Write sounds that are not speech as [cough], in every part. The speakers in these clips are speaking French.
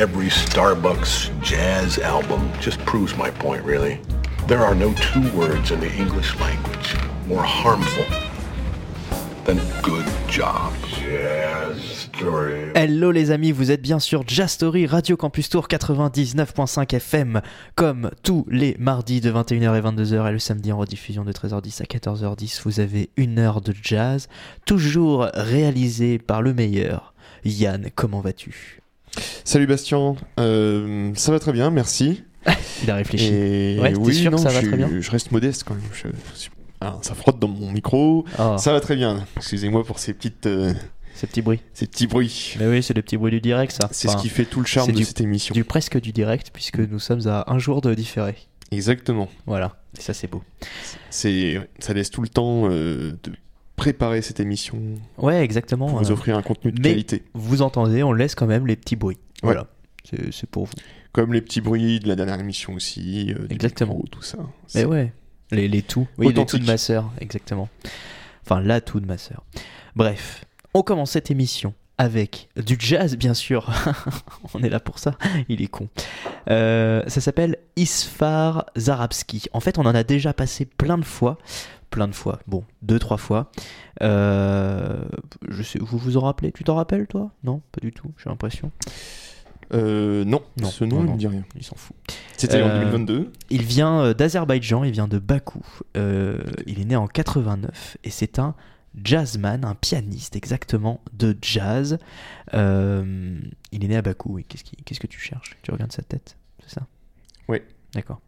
every Starbucks jazz album just proves my point, really. There are no two words in the English language more harmful than good job. Jazz story. Hello les amis, vous êtes bien sur Jazz Story Radio Campus Tour 99.5 FM, comme tous les mardis de 21h et 22h et le samedi en rediffusion de 13h10 à 14h10. Vous avez une heure de jazz, toujours réalisé par le meilleur. Yann, comment vas-tu? Salut Bastien, Euh, ça va très bien, merci. [laughs] Il a réfléchi. Et Ouais, oui, sûr que ça va je, très bien je reste modeste quand même. Je- je- ah, ça frotte dans mon micro. Oh, Ça va très bien. Excusez-moi pour ces petites, euh, ces petits bruits. ces petits bruits. Mais oui, c'est les petits bruits du direct, ça. C'est Enfin, ce qui fait tout le charme de du- cette émission. du presque du direct, puisque nous sommes à un jour de différé. Exactement. Voilà, et ça c'est beau. C'est, ça laisse tout le temps euh, de préparer cette émission Ouais, exactement. pour vous euh, offrir un contenu de mais- qualité. vous entendez, on laisse quand même les petits bruits. Voilà, c'est c'est pour vous. Comme les petits bruits de la dernière émission aussi. euh, Exactement. micro, tout ça. Mais ouais, les, les tout. Oui, les tout de ma sœur, exactement. Enfin, la tout de ma sœur. Bref, on commence cette émission avec du jazz, bien sûr. [laughs] on est là pour ça. Il est con. Euh, ça s'appelle Isfar Zarabski. En fait, on en a déjà passé plein de fois. Plein de fois. Bon, deux, trois fois. Euh, je sais, vous vous en rappelez? Tu t'en rappelles, toi? Non, pas du tout, j'ai l'impression. Euh, non, Non, ce nom ne me dit rien. Il s'en fout. C'était en Euh, 2022. Il vient euh, d'Azerbaïdjan, il vient de Bakou. Euh, il est né en 89 et c'est un jazzman, un pianiste exactement de jazz. Euh, il est né à Bakou, oui. Qu'est-ce, qui- qu'est-ce que tu cherches? Tu regardes sa tête, c'est ça? Oui. D'accord.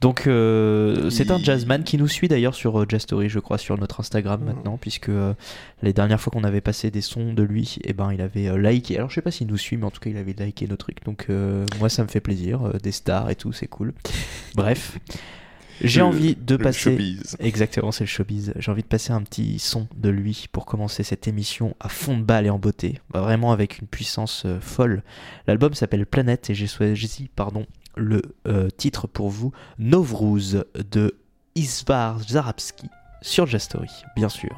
Donc euh, c'est un jazzman qui nous suit d'ailleurs sur euh, Jazz Story, je crois, sur notre Instagram maintenant, puisque euh, les dernières fois qu'on avait passé des sons de lui, eh ben il avait euh, liké. Alors je sais pas s'il nous suit, mais en tout cas il avait liké nos trucs. Donc moi ça me fait plaisir, des stars et tout, c'est cool. Bref, j'ai envie de passer. showbiz. Exactement, c'est le showbiz. J'ai envie de passer un petit son de lui pour commencer cette émission à fond de balle et en beauté. Vraiment avec une puissance euh, folle. L'album s'appelle Planète et j'ai choisi pardon, le euh, titre pour vous Novruz de Isvar Zarabski sur Jazz Story, bien sûr.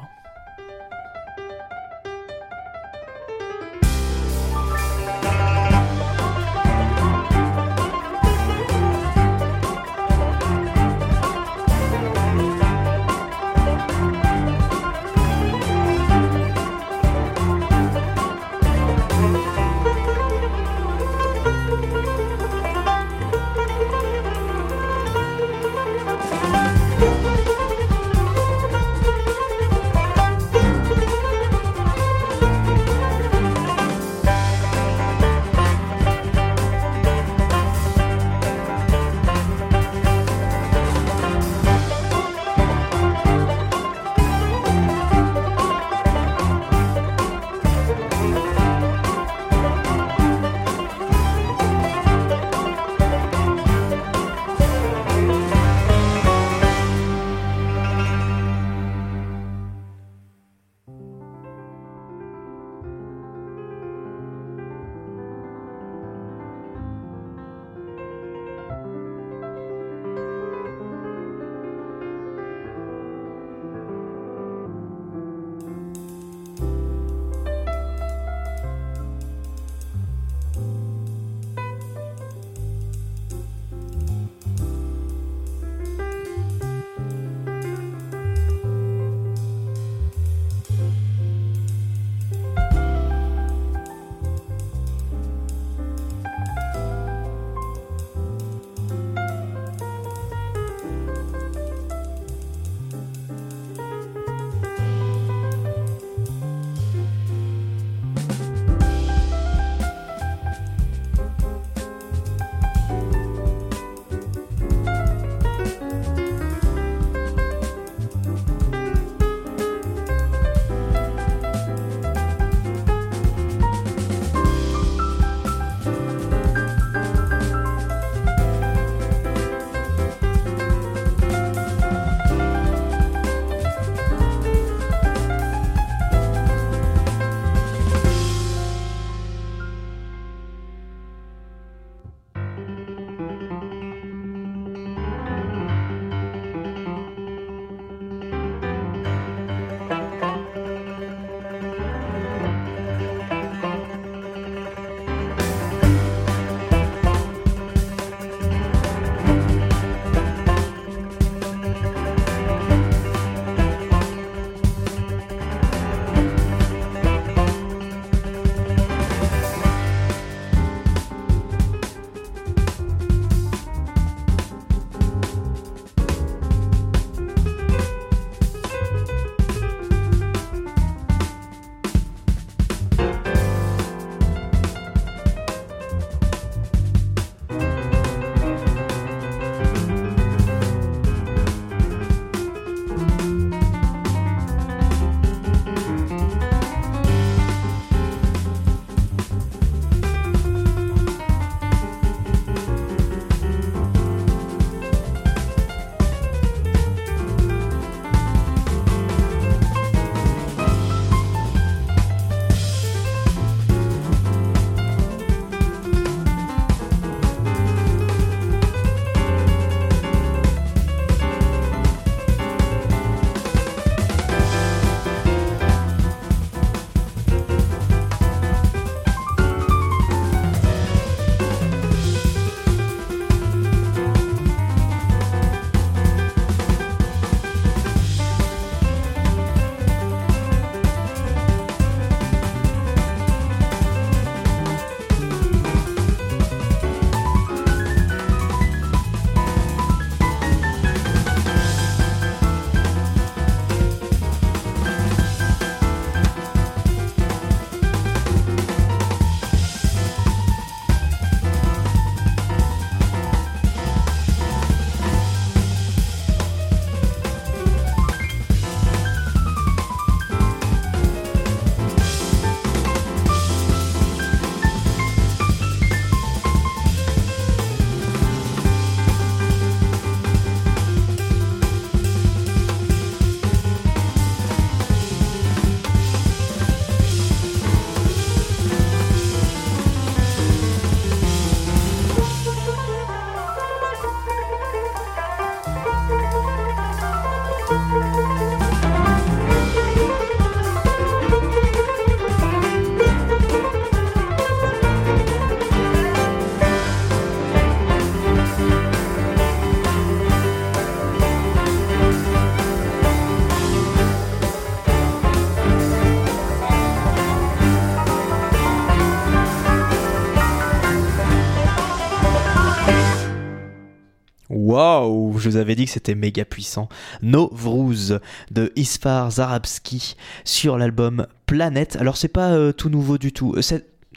Je vous avais dit que c'était méga puissant. No Vrouz de Isfar Zarabski sur l'album Planète. Alors c'est pas euh, tout nouveau du tout. Euh,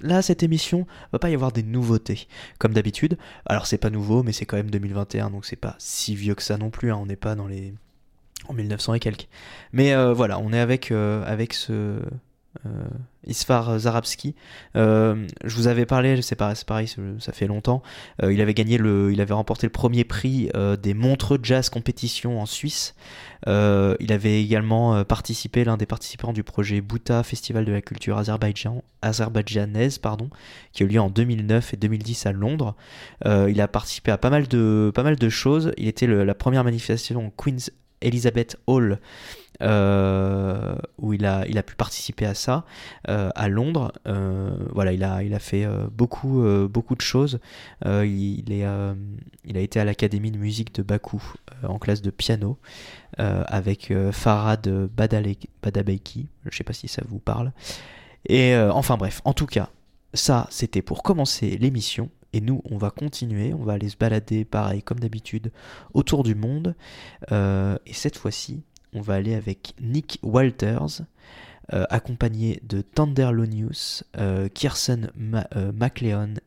Là, cette émission, va pas y avoir des nouveautés, comme d'habitude. Alors c'est pas nouveau, mais c'est quand même 2021, donc c'est pas si vieux que ça non plus. hein. On n'est pas dans les en 1900 et quelques. Mais euh, voilà, on est avec ce Isfar Zarabski. Euh, je vous avais parlé, c'est pareil, ça fait longtemps. Euh, il avait gagné il avait remporté le premier prix euh, des Montreux Jazz Competition en Suisse. Euh, il avait également euh, participé, l'un des participants du projet Bouta Festival de la culture azerbaïdjan, azerbaïdjanaise, pardon, qui a eu lieu en 2009 et 2010 à Londres. Euh, il a participé à pas mal de, pas mal de choses. Il était la première manifestation Queen's Elizabeth Hall euh, où il a, pu participer à ça euh, à Londres. Euh, voilà, il a, fait beaucoup, de choses. Il, a été à l'Académie de musique de Bakou en classe de piano avec Farad Badabeki. Je sais pas si ça vous parle. Et enfin bref, en tout cas, ça c'était pour commencer l'émission. Et nous, on va continuer, on va aller se balader pareil comme d'habitude autour du monde. Euh, et cette fois-ci, on va aller avec Nick Walters, euh, accompagné de Tenderlonius, euh, Kirsten Ma-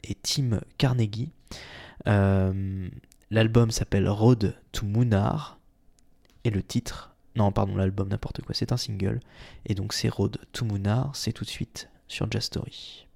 et Tim Carnegie. L'album s'appelle Road to Munar et le titre, non pardon l'album n'importe quoi, c'est un single et donc c'est Road to Munar, c'est tout de suite sur Jazz Story.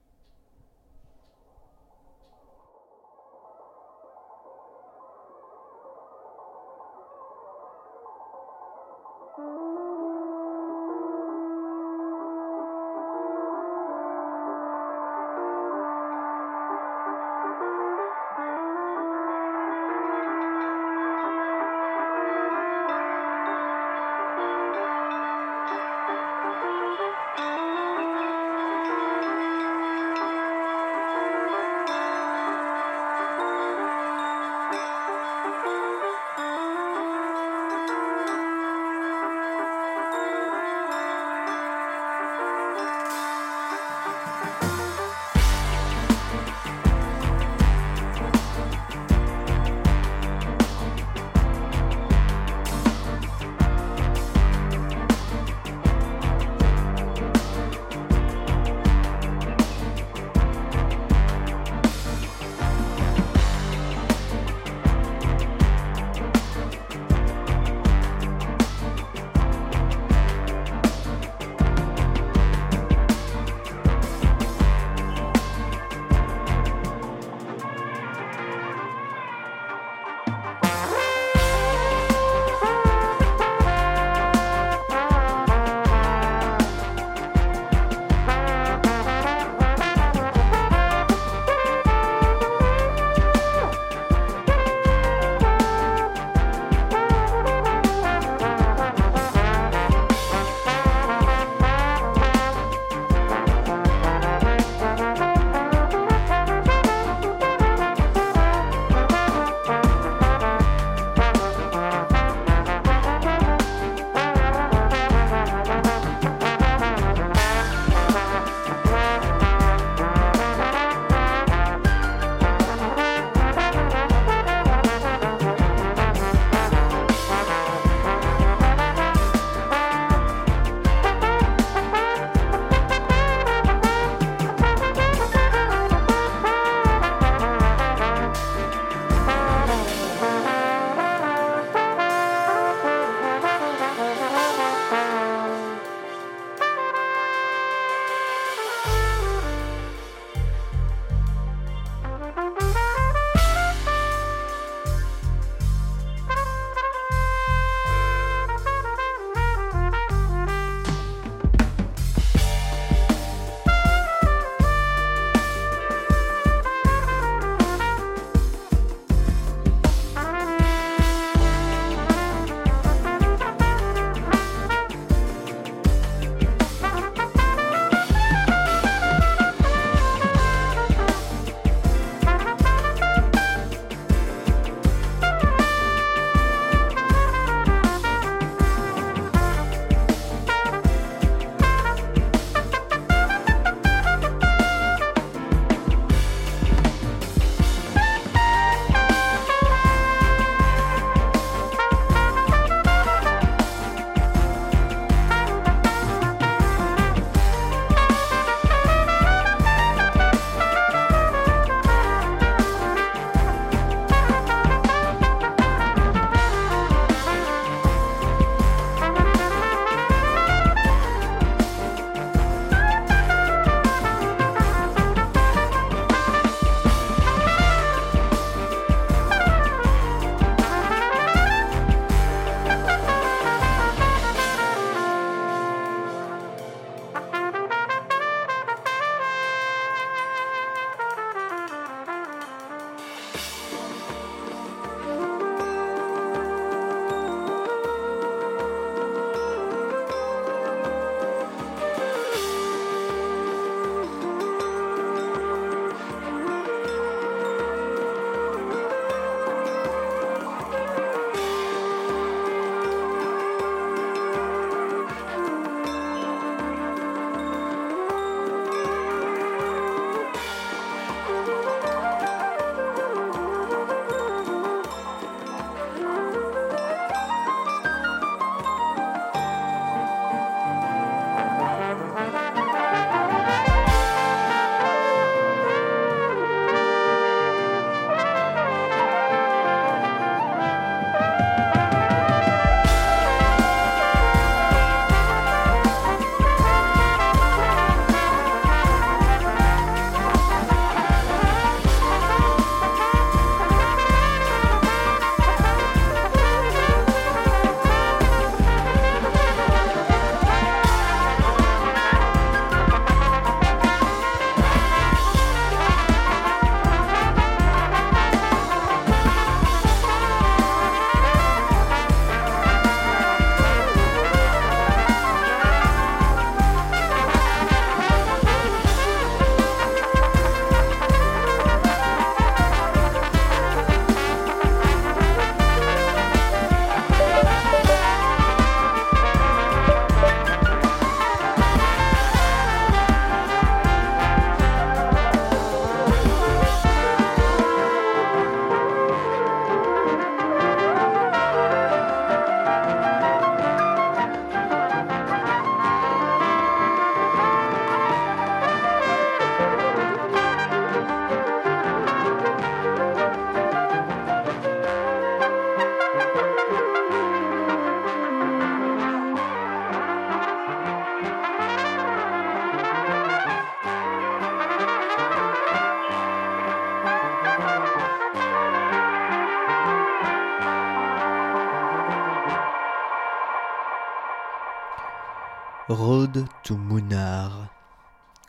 Road to Munar.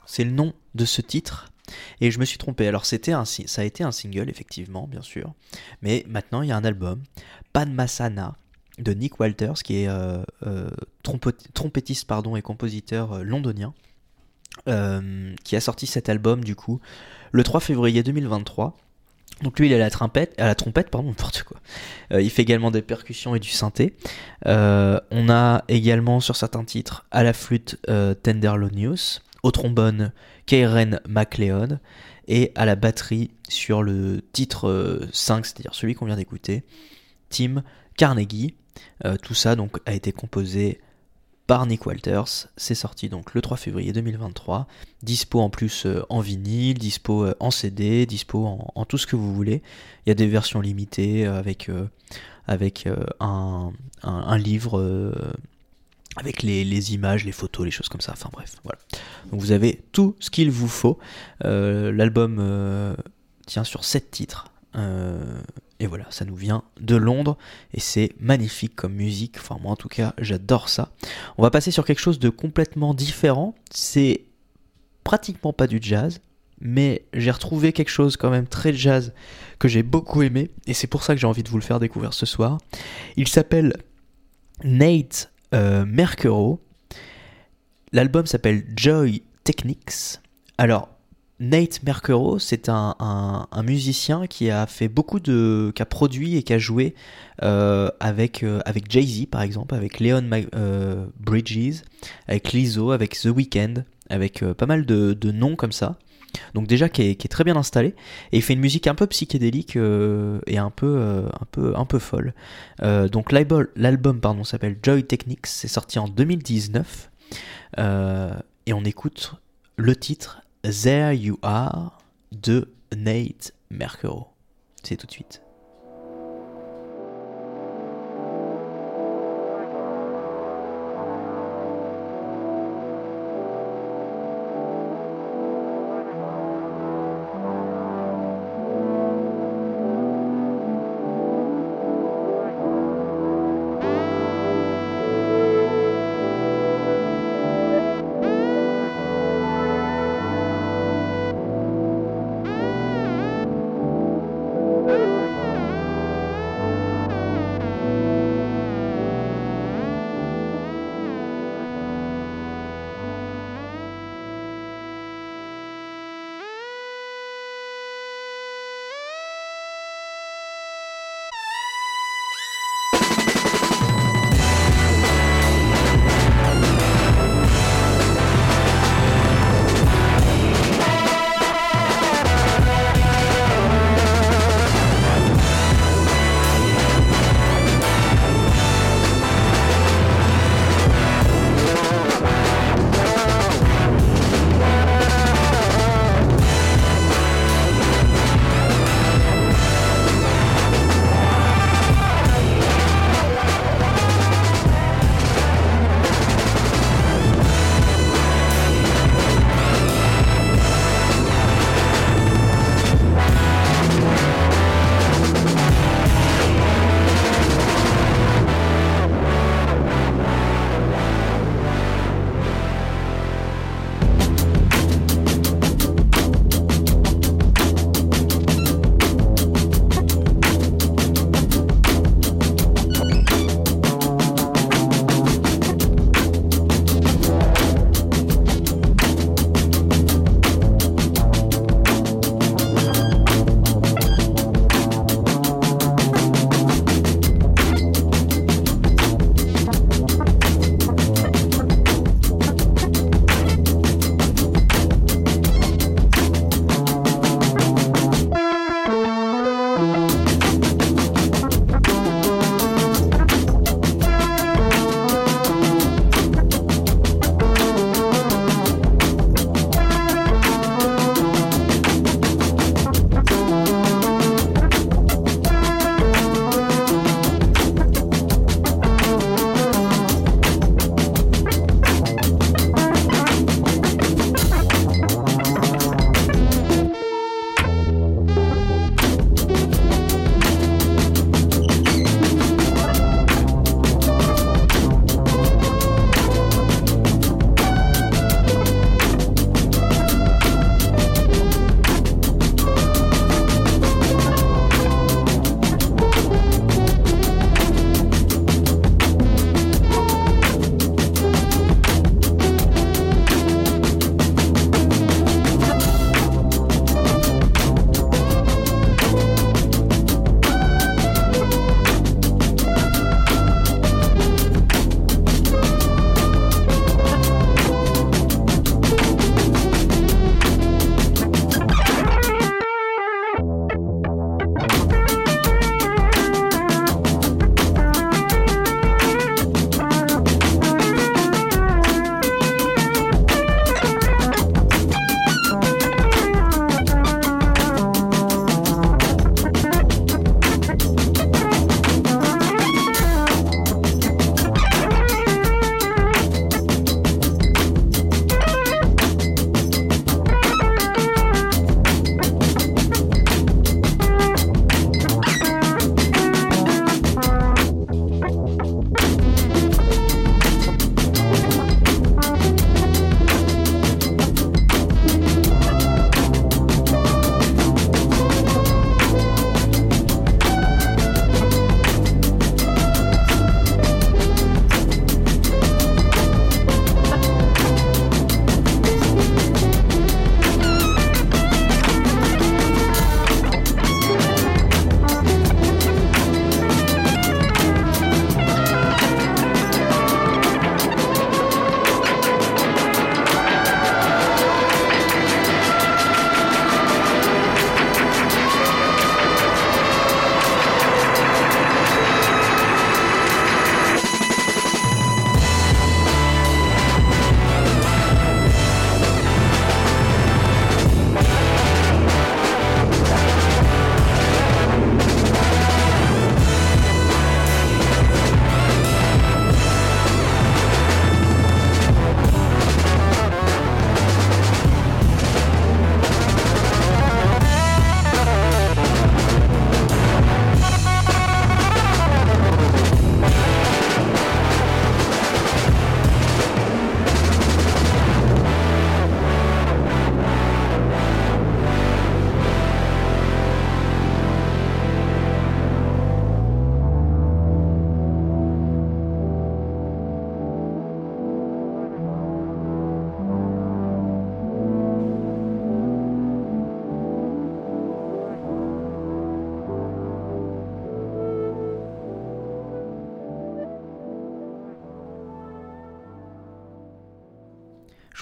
C'est le nom de ce titre. Et je me suis trompé. Alors c'était un, ça a été un single effectivement, bien sûr. Mais maintenant il y a un album, Padmasana, de Nick Walters, qui est euh, euh, trompettiste pardon, et compositeur euh, londonien, qui a sorti cet album du coup le 3 février 2023. Donc lui il est à la trompette, à la trompette pardon [laughs] n'importe quoi. Euh, il fait également des percussions et du synthé. Euh, on a également sur certains titres à la flûte euh, Tenderlonius, au trombone Karen MacLeod et à la batterie sur le titre euh, 5, c'est-à-dire celui qu'on vient d'écouter, Tim Carnegie. Euh, tout ça donc a été composé par Nick Walters. C'est sorti donc le 3 février 2023. Dispo en plus euh, en vinyle, dispo euh, en CD, dispo en, tout ce que vous voulez. Il y a des versions limitées euh, avec, un, livre avec les, images, les photos, les choses comme ça. Enfin bref, voilà. Donc vous avez tout ce qu'il vous faut. L'album tient sur 7 titres. Et voilà, ça nous vient de Londres et c'est magnifique comme musique. Enfin, moi en tout cas, j'adore ça. On va passer sur quelque chose de complètement différent. C'est pratiquement pas du jazz, mais j'ai retrouvé quelque chose quand même très jazz que j'ai beaucoup aimé et c'est pour ça que j'ai envie de vous le faire découvrir ce soir. Il s'appelle Nate euh, Mercuro. L'album s'appelle Joy Techniques. Alors, Nate Mercuro, c'est un, musicien qui a fait beaucoup de. qui a produit et qui a joué euh, avec, euh, avec Jay-Z par exemple, avec Leon euh, Bridges, avec Lizzo, avec The Weeknd, avec pas mal de, de noms comme ça. Donc déjà qui est, qui est très bien installé et il fait une musique un peu psychédélique et un peu, un peu, un peu folle. Donc l'album, s'appelle Joy Techniques, c'est sorti en 2019 euh, et on écoute le titre There You Are de Nate Mercuro. C'est tout de suite.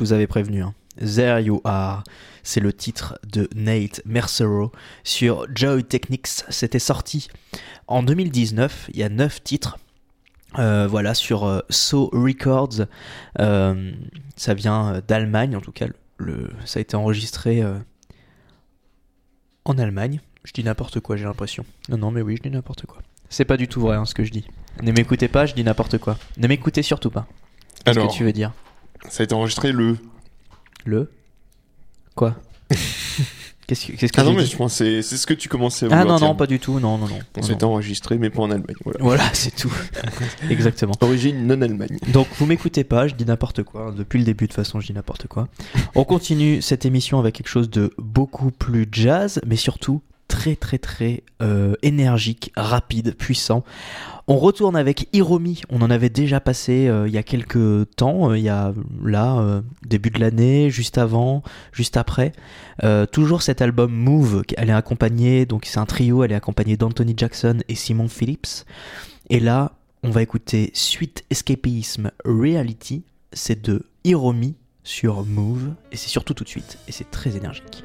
Vous avais prévenu. hein. There You Are, c'est le titre de Nate Mercero sur Joy Technics. C'était sorti en 2019. Il y a 9 titres. Euh, voilà, sur euh, So Records. Euh, ça vient euh, d'Allemagne, en tout cas. Le, ça a été enregistré en Allemagne. Je dis n'importe quoi, j'ai l'impression. Non, non, mais oui, je dis n'importe quoi. C'est pas du tout vrai hein, ce que je dis. Ne m'écoutez pas, je dis n'importe quoi. Ne m'écoutez surtout pas. Qu'est-ce que tu veux dire? Ça a été enregistré le. Le Quoi [laughs] Qu'est-ce que, qu'est-ce que Ah non, mais je pense que c'est c'est ce que tu commençais à Ah vouloir non, dire. non, pas du tout. Non, non, non. On s'était enregistré, mais pas en Allemagne. Voilà. Voilà, c'est tout. [laughs] Exactement. Origine non-Allemagne. Donc vous m'écoutez pas, je dis n'importe quoi. Depuis le début de toute façon, je dis n'importe quoi. On continue cette émission avec quelque chose de beaucoup plus jazz, mais surtout très très très euh, énergique, rapide, puissant. On retourne avec Hiromi. On en avait déjà passé euh, il y a quelques temps. euh, il y a là début de l'année, juste avant, juste après. Toujours cet album Move. Elle est accompagnée, donc c'est un trio. Elle est accompagnée d'Anthony Jackson et Simon Phillips. Et là, on va écouter Sweet Escapism Reality, c'est de Hiromi sur Move, et c'est surtout tout de suite, et c'est très énergique.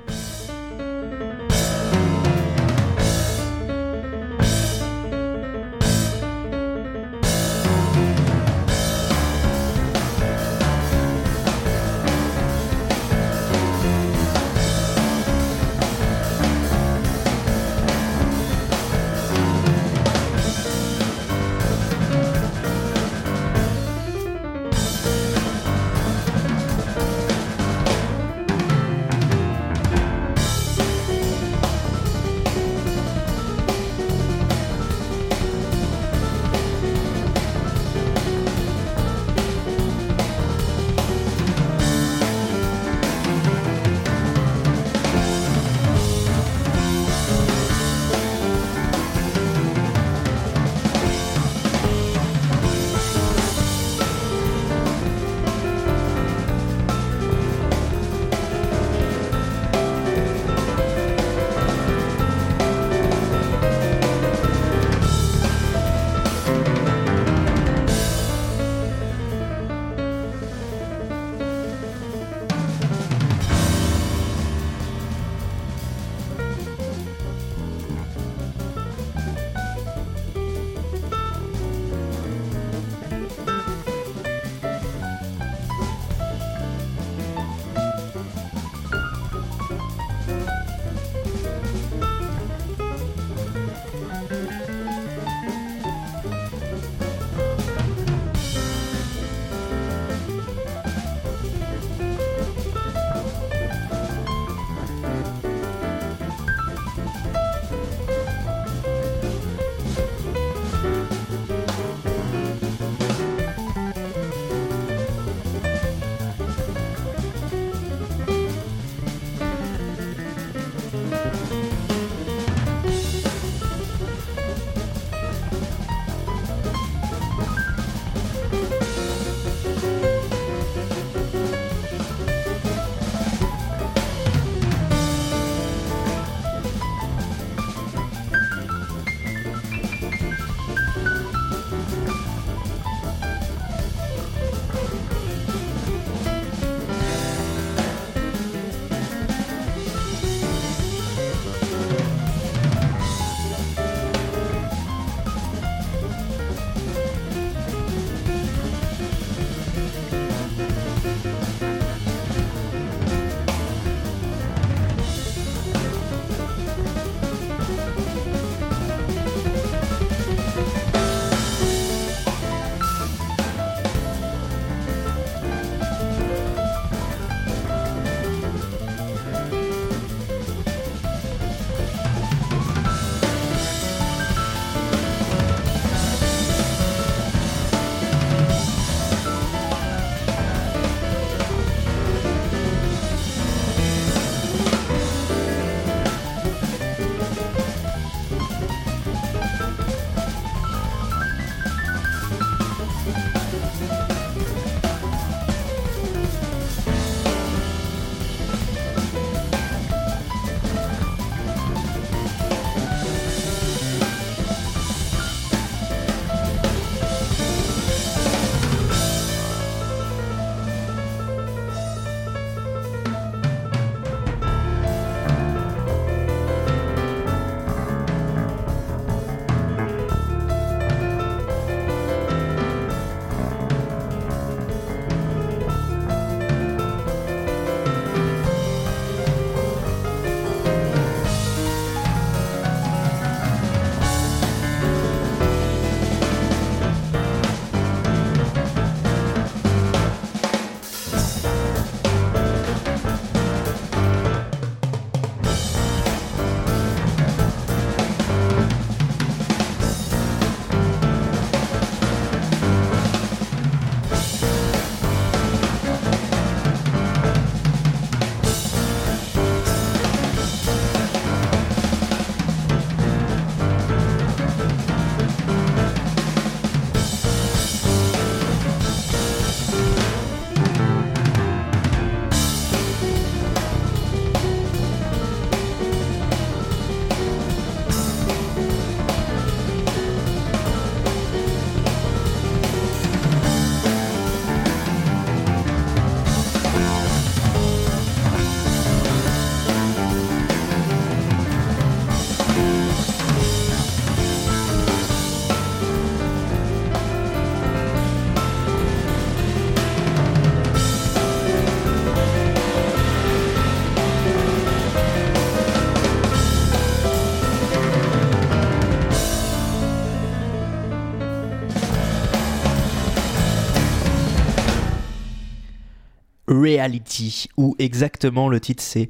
Reality, ou exactement le titre c'est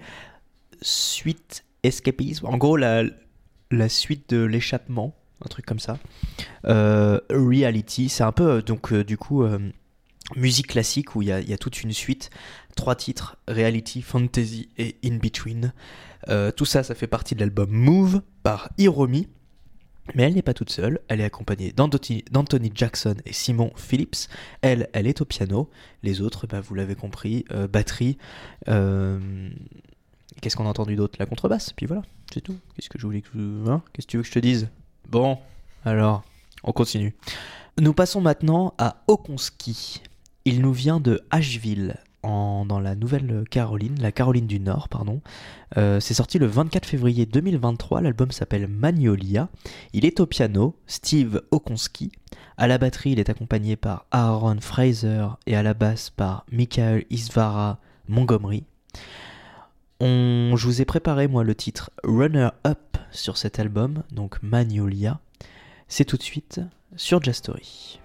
Suite Escapism. En gros, la, la suite de l'échappement, un truc comme ça. Euh, reality, c'est un peu euh, donc euh, du coup musique classique où il y, y a toute une suite, trois titres Reality, Fantasy et In Between. Tout ça, ça fait partie de l'album Move par Hiromi. Mais elle n'est pas toute seule, elle est accompagnée d'Anthony Jackson et Simon Phillips. Elle, elle est au piano. Les autres, bah, vous l'avez compris, euh, batterie. euh, Qu'est-ce qu'on a entendu d'autre? La contrebasse, puis voilà, c'est tout. Qu'est-ce que je voulais que je... hein? Tu veux que je te dise? Bon, alors, on continue. Nous passons maintenant à Okonski. Il nous vient de Asheville, en, dans la Nouvelle-Caroline, la Caroline du Nord, pardon. Euh, c'est sorti le 24 février 2023. L'album s'appelle Magnolia. Il est au piano, Steve Okonski. À la batterie, il est accompagné par Aaron Fraser et à la basse par Michael Isvara Montgomery. On, je vous ai préparé moi le titre Runner Up sur cet album, donc Magnolia. C'est tout de suite sur Jastory.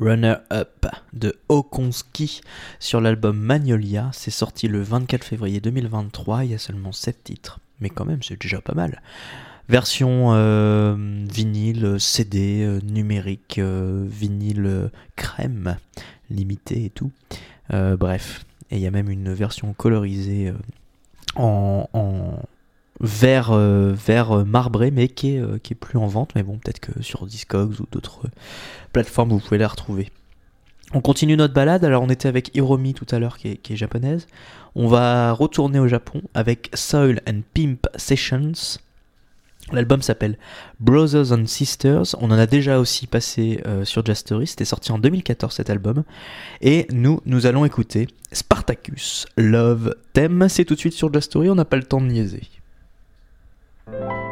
Runner Up de Okonski sur l'album Magnolia. C'est sorti le 24 février 2023. Il y a seulement 7 titres, mais quand même, c'est déjà pas mal. Version euh, vinyle, CD, euh, numérique, euh, vinyle euh, crème, limité et tout. Euh, bref, et il y a même une version colorisée euh, en vert, euh, vert euh, marbré, mais qui est, euh, qui est plus en vente. Mais bon, peut-être que sur Discogs ou d'autres euh, plateformes, vous pouvez la retrouver. On continue notre balade. Alors, on était avec Hiromi tout à l'heure, qui est, qui est japonaise. On va retourner au Japon avec Soil and Pimp Sessions. L'album s'appelle Brothers and Sisters. On en a déjà aussi passé euh, sur Jazz Story. C'était sorti en 2014 cet album. Et nous, nous allons écouter Spartacus Love Theme. C'est tout de suite sur Jazz Story. On n'a pas le temps de niaiser. thank you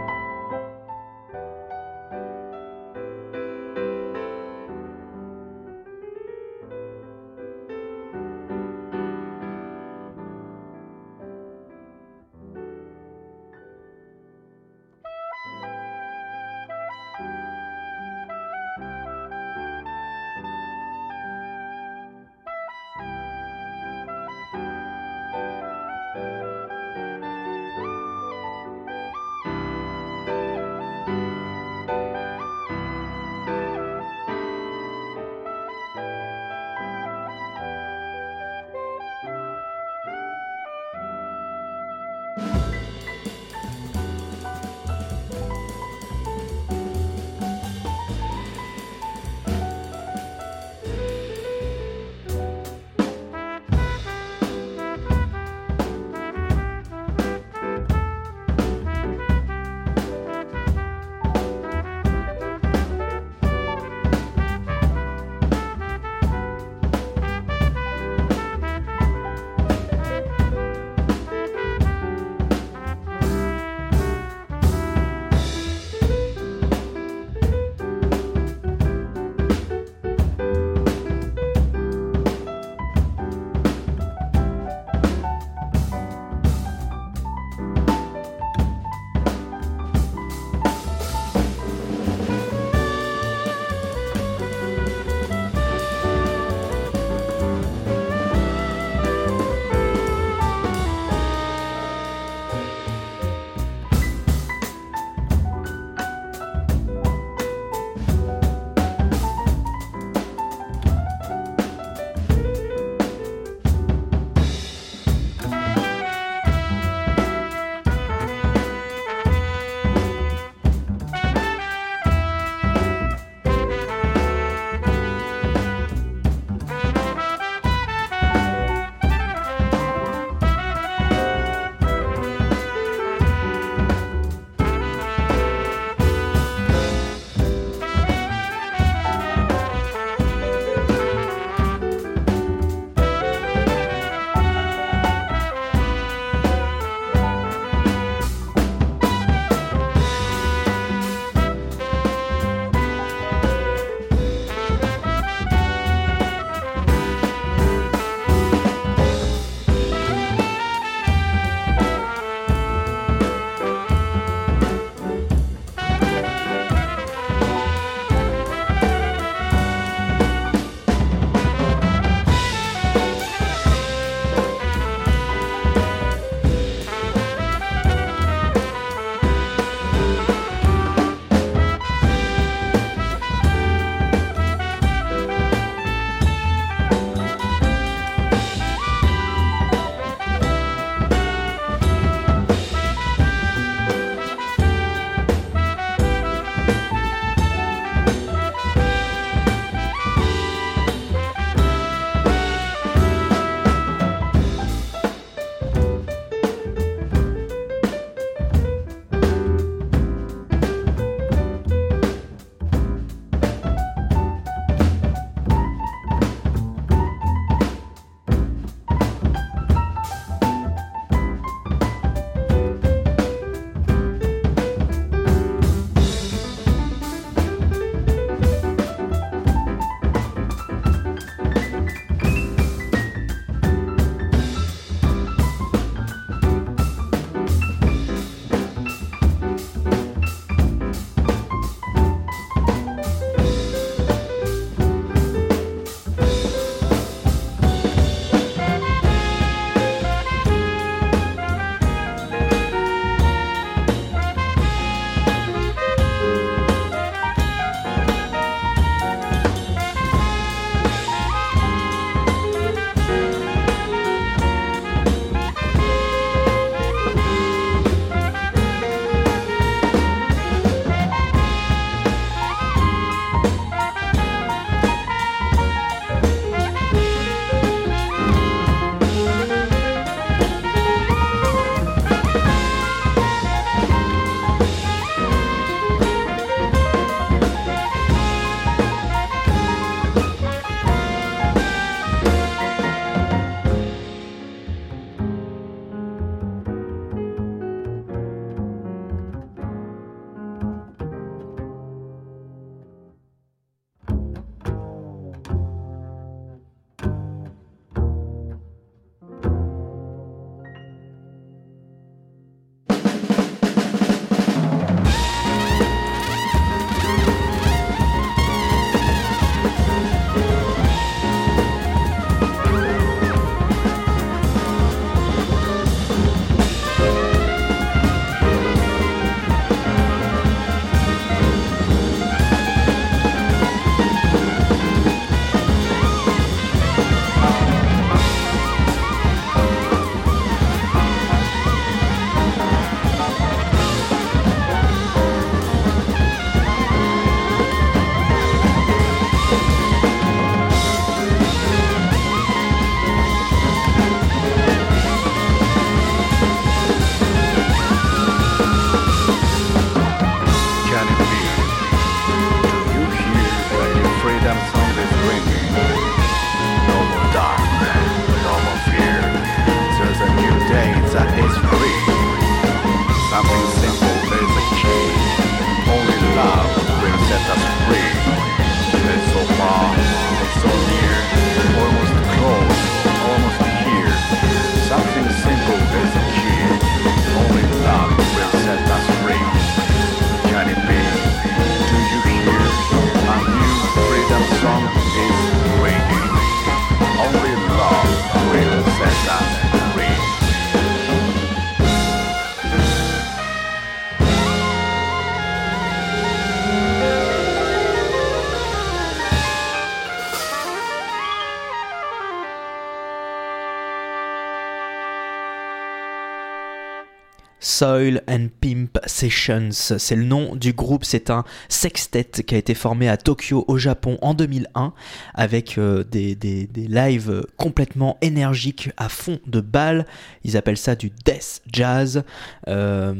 Soil and Pimp Sessions. C'est le nom du groupe. C'est un sextet qui a été formé à Tokyo, au Japon, en 2001, avec euh, des, lives complètement énergiques à fond de balles. Ils appellent ça du death jazz. Euh,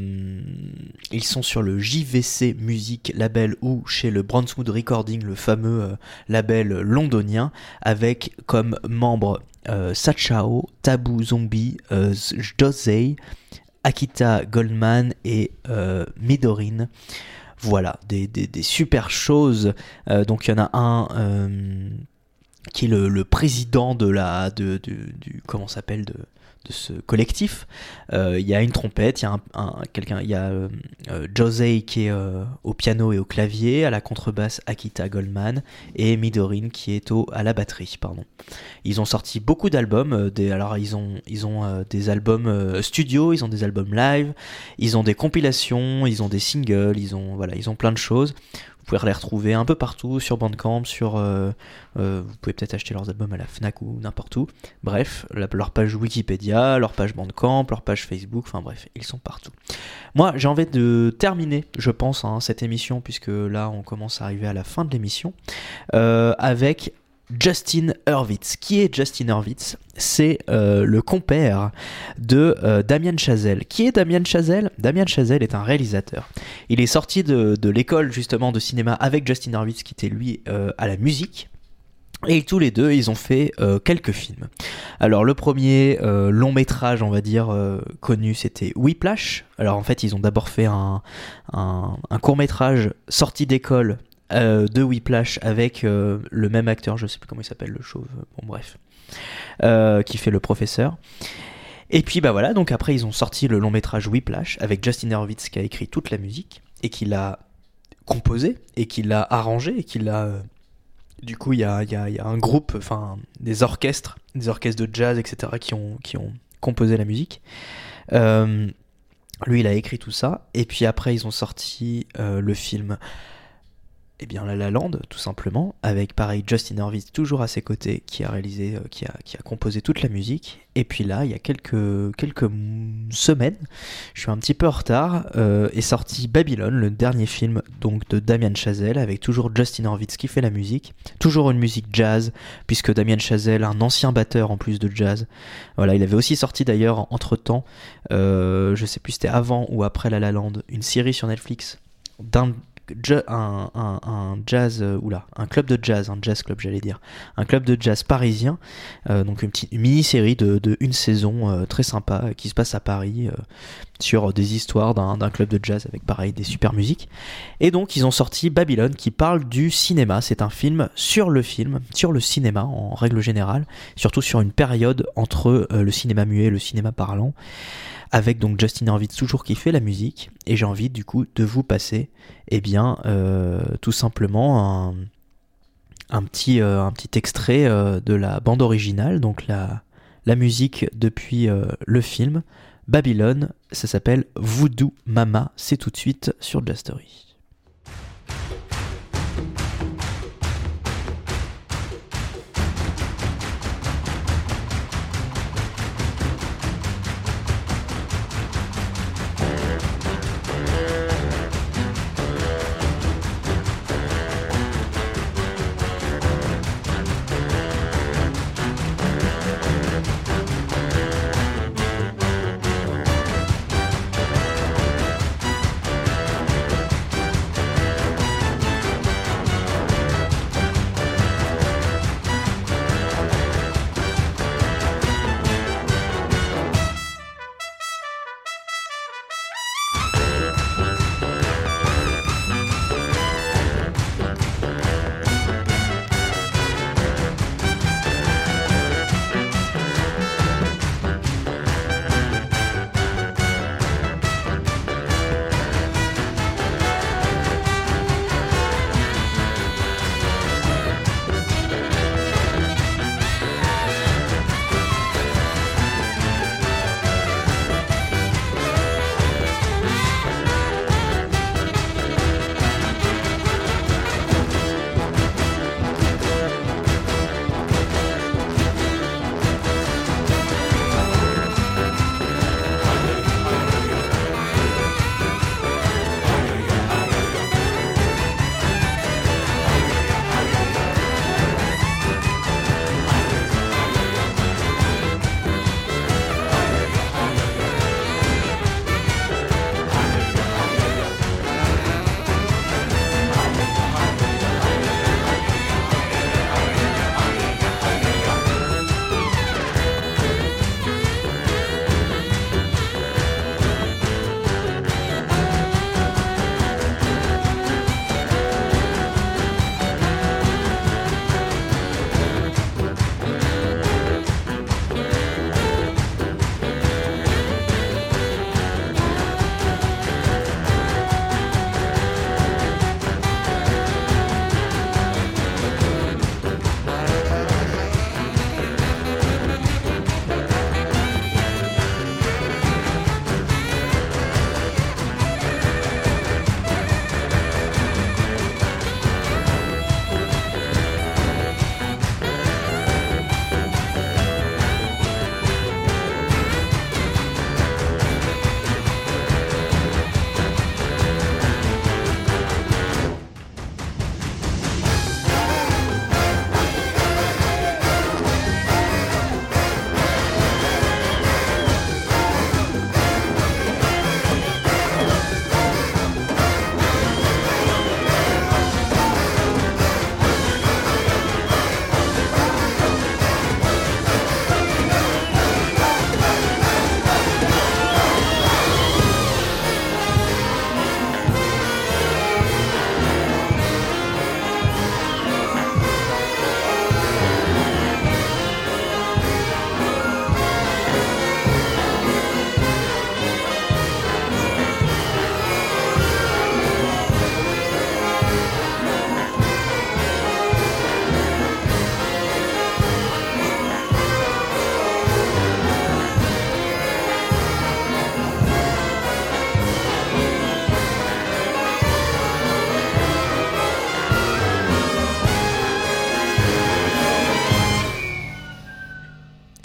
ils sont sur le JVC Music label ou chez le Brunswood Recording, le fameux euh, label londonien, avec comme membres Sachao, Taboo Zombie, Dosei, Akita Goldman et euh, Midorine. Voilà, des, super choses. Euh, donc il y en a un euh, qui est le, président de la de, du comment s'appelle de, de ce collectif. Euh, Il y a une trompette, il y a un, un- quelqu'un, il y a euh, euh, Josei qui est au piano et au clavier, à la contrebasse Akita Goldman et Midorine qui est à la batterie, pardon. Ils ont sorti beaucoup d'albums. des, alors ils ont ils ont des albums studio, ils ont des albums live, ils ont des compilations, ils ont des singles, ils ont voilà, ils ont plein de choses. Vous pouvez les retrouver un peu partout sur Bandcamp, sur euh, euh, vous pouvez peut-être acheter leurs albums à la Fnac ou n'importe où. Bref, leur page Wikipédia, leur page Bandcamp, leur page Facebook, enfin bref, ils sont partout. Moi, j'ai envie de terminer, je pense, hein, cette émission puisque là, on commence à arriver à la fin de l'émission euh, avec Justin Hurwitz. Qui est Justin Hurwitz? C'est euh, le compère de euh, Damien Chazelle. Qui est Damien Chazelle? Damien Chazelle est un réalisateur. Il est sorti de, l'école justement de cinéma avec Justin Hurwitz qui était lui euh, à la musique. Et tous les deux, ils ont fait quelques films. Alors le premier long métrage, on va dire, connu, c'était Whiplash. Alors en fait, ils ont d'abord fait un, un, court métrage sorti d'école euh, de Whiplash avec euh, le même acteur, je sais plus comment il s'appelle, le chauve, bon bref, euh, qui fait le professeur. Et puis bah voilà, donc après ils ont sorti le long métrage Whiplash avec Justin Hurwitz qui a écrit toute la musique et qui l'a composé et qui l'a arrangé et qui l'a euh, du coup, il y a, y y a un groupe, enfin des orchestres, des orchestres de jazz, etc., qui ont, qui ont composé la musique. Euh, lui, il a écrit tout ça. Et puis après, ils ont sorti euh, le film, eh bien, La La Land, tout simplement, avec pareil Justin Hurwitz toujours à ses côtés, qui a réalisé, euh, qui a, composé toute la musique. Et puis là, il y a quelques, quelques semaines, je suis un petit peu en retard, euh, est sorti Babylone, le dernier film donc de Damien Chazelle, avec toujours Justin Hurwitz qui fait la musique, toujours une musique jazz, puisque Damien Chazelle, un ancien batteur en plus de jazz, voilà, il avait aussi sorti d'ailleurs entre temps, je sais plus c'était avant ou après La La Land, une série sur Netflix d'un un, euh, un club de jazz, un jazz club j'allais dire, un club de jazz parisien, euh, donc une petite mini-série de, de une saison euh, très sympa qui se passe à Paris sur des histoires d'un club de jazz avec pareil des super musiques. Et donc ils ont sorti Babylone qui parle du cinéma, c'est un film sur le film, sur le cinéma en règle générale, surtout sur une période entre le cinéma muet et le cinéma parlant avec donc Justin Hurwitz toujours qui fait la musique et j'ai envie du coup de vous passer eh bien euh, tout simplement un, petit, euh, un petit extrait euh, de la bande originale donc la, musique depuis le film Babylone. Ça s'appelle Voodoo Mama. C'est tout de suite sur Jazz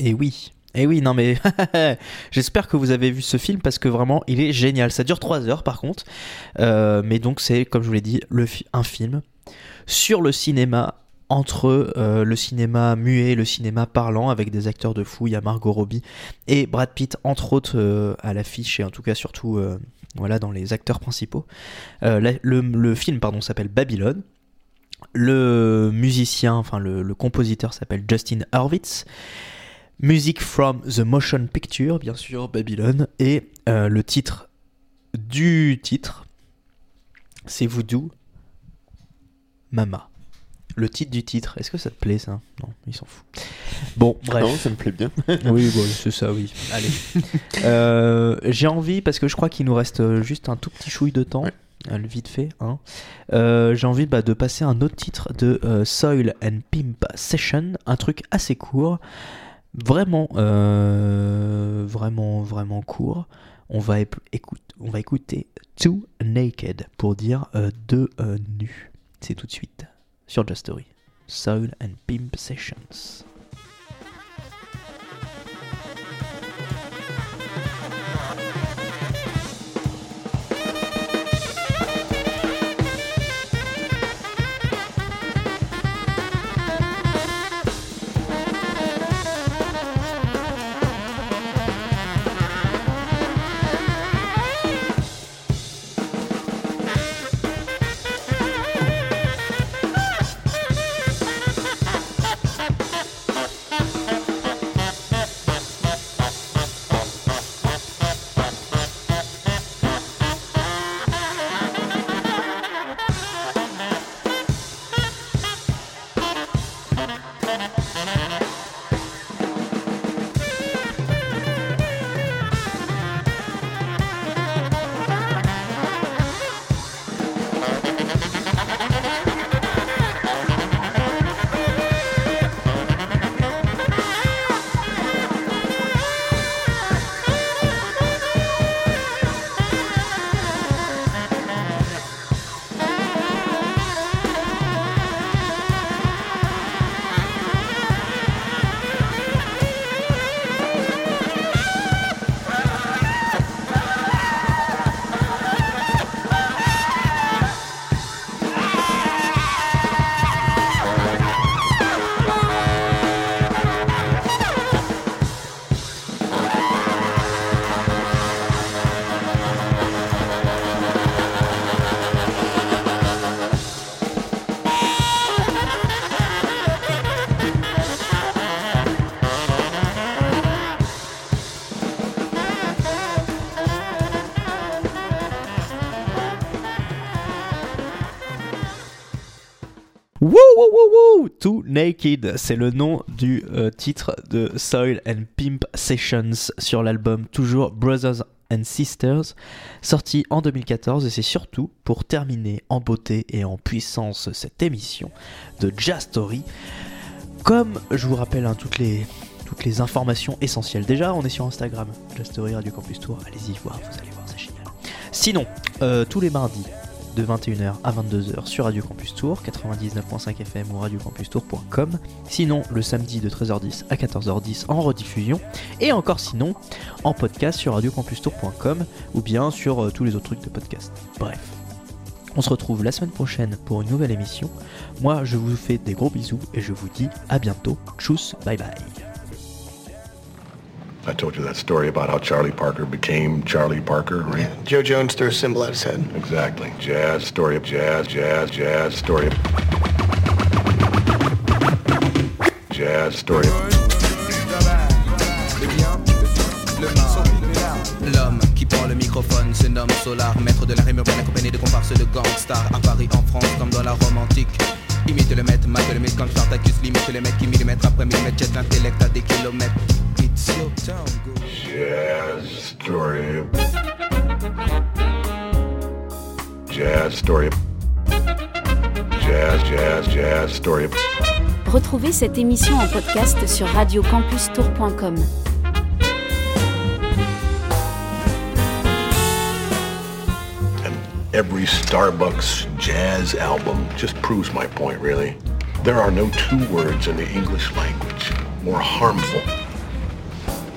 Et oui. Et oui, non mais [laughs] j'espère que vous avez vu ce film parce que vraiment il est génial. Ça dure 3 heures par contre. Euh, mais donc c'est, comme je vous l'ai dit, un film sur le cinéma entre euh, le cinéma muet et le cinéma parlant avec des acteurs de fou. Il Margot Robbie et Brad Pitt entre autres euh, à l'affiche et en tout cas surtout voilà dans les acteurs principaux. Le, film pardon s'appelle Babylone. Le musicien, enfin le, compositeur s'appelle Justin Hurwitz. Music from the Motion Picture, bien sûr, Babylone. Et euh, le titre du titre, c'est Voodoo Mama. Le titre du titre, est-ce que ça te plaît ça? Non, il s'en fout. Bon, bref. Non, ça me plaît bien. [laughs] Oui, bon, c'est ça, oui. Allez. [laughs] Euh, J'ai envie, parce que je crois qu'il nous reste euh, juste un tout petit chouille de temps, Ouais. le vite fait. Hein. Euh, J'ai envie bah, de passer un autre titre de euh, Soil and Pimp Session, un truc assez court, vraiment, euh, vraiment, vraiment court. On va, écouter Too Naked pour dire euh, deux euh, nus. C'est tout de suite sur Just Story. Soul and Pimp Sessions. Naked, c'est le nom du euh, titre de Soil and Pimp Sessions sur l'album toujours Brothers and Sisters, sorti en 2014 et c'est surtout pour terminer en beauté et en puissance cette émission de Jazz Story. Comme je vous rappelle hein, toutes les toutes les informations essentielles. Déjà, on est sur Instagram, Jazz Story Radio Campus Tour. Allez-y voir, vous allez voir, c'est génial. Sinon, euh, tous les mardis de 21h à 22h sur Radio Campus Tour, 99.5 FM ou radiocampustour.com. Sinon, le samedi de 13h10 à 14h10 en rediffusion. Et encore sinon, en podcast sur radiocampustour.com ou bien sur euh, tous les autres trucs de podcast. Bref. On se retrouve la semaine prochaine pour une nouvelle émission. Moi, je vous fais des gros bisous et je vous dis à bientôt. Tchuss, bye bye. I told you that story about how Charlie Parker became Charlie Parker, right? Joe Jones threw a symbol at his head. Exactly. Jazz, story of jazz, jazz, jazz, story of... Jazz, story of... L'homme qui prend le microphone se nomme Solar, maître de la rime urbaine accompagné de comparses de gangsters à Paris, en France, comme dans la Rome antique. Imite le maître, mate le mythe comme Spartacus, limite les mecs qui millimètre après millimètre jettent l'intellect à des kilomètres. It's your town, go. Jazz, story. Jazz, story. Jazz, jazz, jazz, story. Retrouvez cette émission en podcast sur radiocampustour.com. And every Starbucks jazz album just proves my point, really. There are no two words in the English language more harmful